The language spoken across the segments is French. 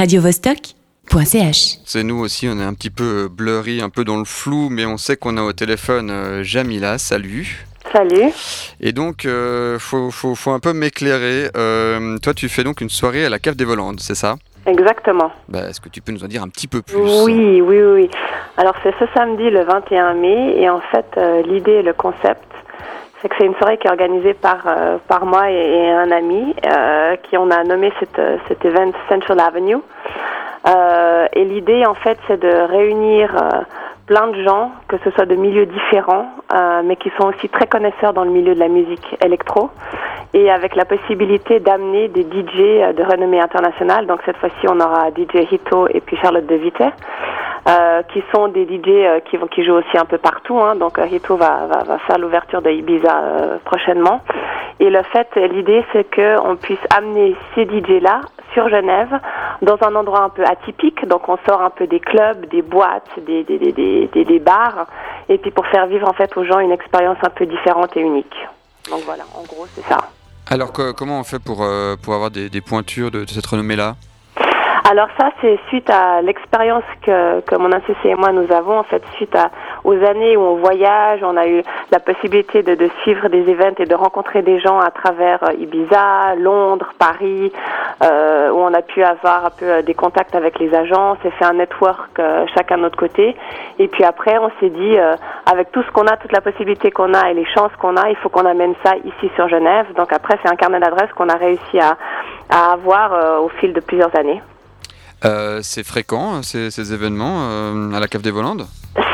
radiovostok.ch. C'est nous aussi, on est un petit peu blurry, un peu dans le flou, mais on sait qu'on a au téléphone euh, Jamila. Salut. Salut. Et donc, euh, faut, faut, faut un peu m'éclairer. Euh, toi, tu fais donc une soirée à la cave des Volandes, c'est ça? Exactement. bah, Est-ce que tu peux nous en dire un petit peu plus? Oui, oui, oui. Alors c'est ce samedi le 21 mai et en fait euh, l'idée et le concept c'est que c'est une soirée qui est organisée par euh, par moi et, un ami euh, qui on a nommé cet, euh, cet event Central Avenue. Euh, et l'idée en fait c'est de réunir euh, plein de gens, que ce soit de milieux différents, euh, mais qui sont aussi très connaisseurs dans le milieu de la musique électro, et avec la possibilité d'amener des DJ euh, de renommée internationale. Donc cette fois-ci, on aura DJ Hito et puis Charlotte De Vite, euh, qui sont des DJ euh, qui, qui jouent aussi un peu partout. Hein. Donc Hito va, va, faire l'ouverture de Ibiza prochainement. Et le fait, l'idée, c'est qu'on puisse amener ces DJ-là sur Genève, dans un endroit un peu atypique. Donc on sort un peu des clubs, des boîtes, des, des, des, des, des- bars, et puis pour faire vivre en fait aux gens une expérience un peu différente et unique. Donc voilà, en gros, c'est ça. Alors, que- comment on fait pour, euh, pour avoir des, des pointures de, de cette renommée-là? Alors ça, c'est suite à l'expérience que, que mon associé et moi nous avons, en fait, suite à, aux années où on voyage, on a eu la possibilité de, suivre des événements et de rencontrer des gens à travers euh, Ibiza, Londres, Paris, euh, où on a pu avoir un peu euh, des contacts avec les agences et fait un network chacun de notre côté. Et puis après, on s'est dit, avec tout ce qu'on a, toute la possibilité qu'on a et les chances qu'on a, il faut qu'on amène ça ici sur Genève. Donc après, c'est un carnet d'adresses qu'on a réussi à, à avoir au fil de plusieurs années. C'est fréquent, euh, ces, ces événements à la cave des Volandes?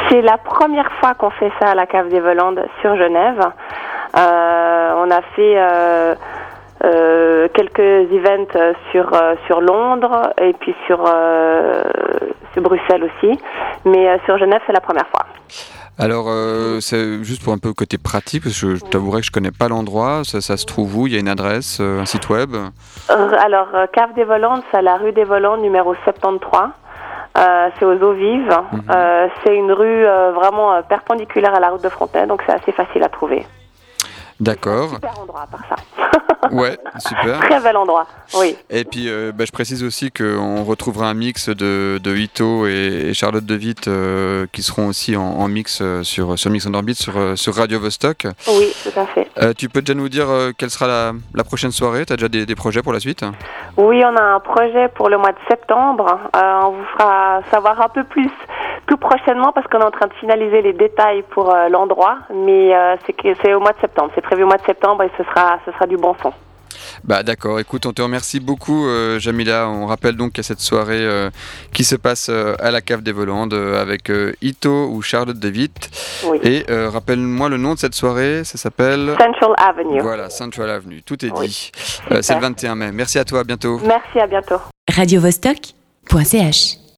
C'est la première fois qu'on fait ça à la cave des Volandes sur Genève. Euh, on a fait euh, euh, quelques events sur sur Londres et puis sur sur Bruxelles aussi, mais sur Genève c'est la première fois. Alors, euh, c'est juste pour un peu côté pratique, parce que je t'avouerai que je connais pas l'endroit. Ça, ça se trouve où? Il y a une adresse, un site web? Alors cave des Volandes, c'est à la rue des Volandes numéro 73. Euh, c'est aux eaux vives. Mhm. Euh, c'est une rue euh, vraiment perpendiculaire à la route de Fontaine, donc c'est assez facile à trouver. D'accord. Super endroit à part ça. Ouais, super. Très bel endroit, oui. Et puis, euh, bah, je précise aussi qu'on retrouvera un mix de, de Ito et, et Charlotte De Witt euh, qui seront aussi en, en mix euh, sur, sur Mix on Orbit sur, sur Radio Vostok. Oui, tout à fait. Euh, tu peux déjà nous dire quelle sera la, la prochaine soirée? Tu as déjà des, des projets pour la suite? Oui, on a un projet pour le mois de septembre. On vous fera savoir un peu plus tout prochainement parce qu'on est en train de finaliser les détails pour euh, l'endroit. Mais euh, c'est au mois de septembre. C'est prévu au mois de septembre et ce sera, ce sera du bon son. Bah d'accord, écoute, on te remercie beaucoup euh, Jamila. On rappelle donc qu'il y a cette soirée euh, qui se passe euh, à la cave des Volandes euh, avec euh, Ito ou Charlotte. Oui. Et euh, rappelle-moi le nom de cette soirée, ça s'appelle... Central Avenue. Voilà, Central Avenue, tout est Oui. dit. Euh, C'est le 21 mai. Merci à toi, à bientôt. Merci, à bientôt. radiovostok.ch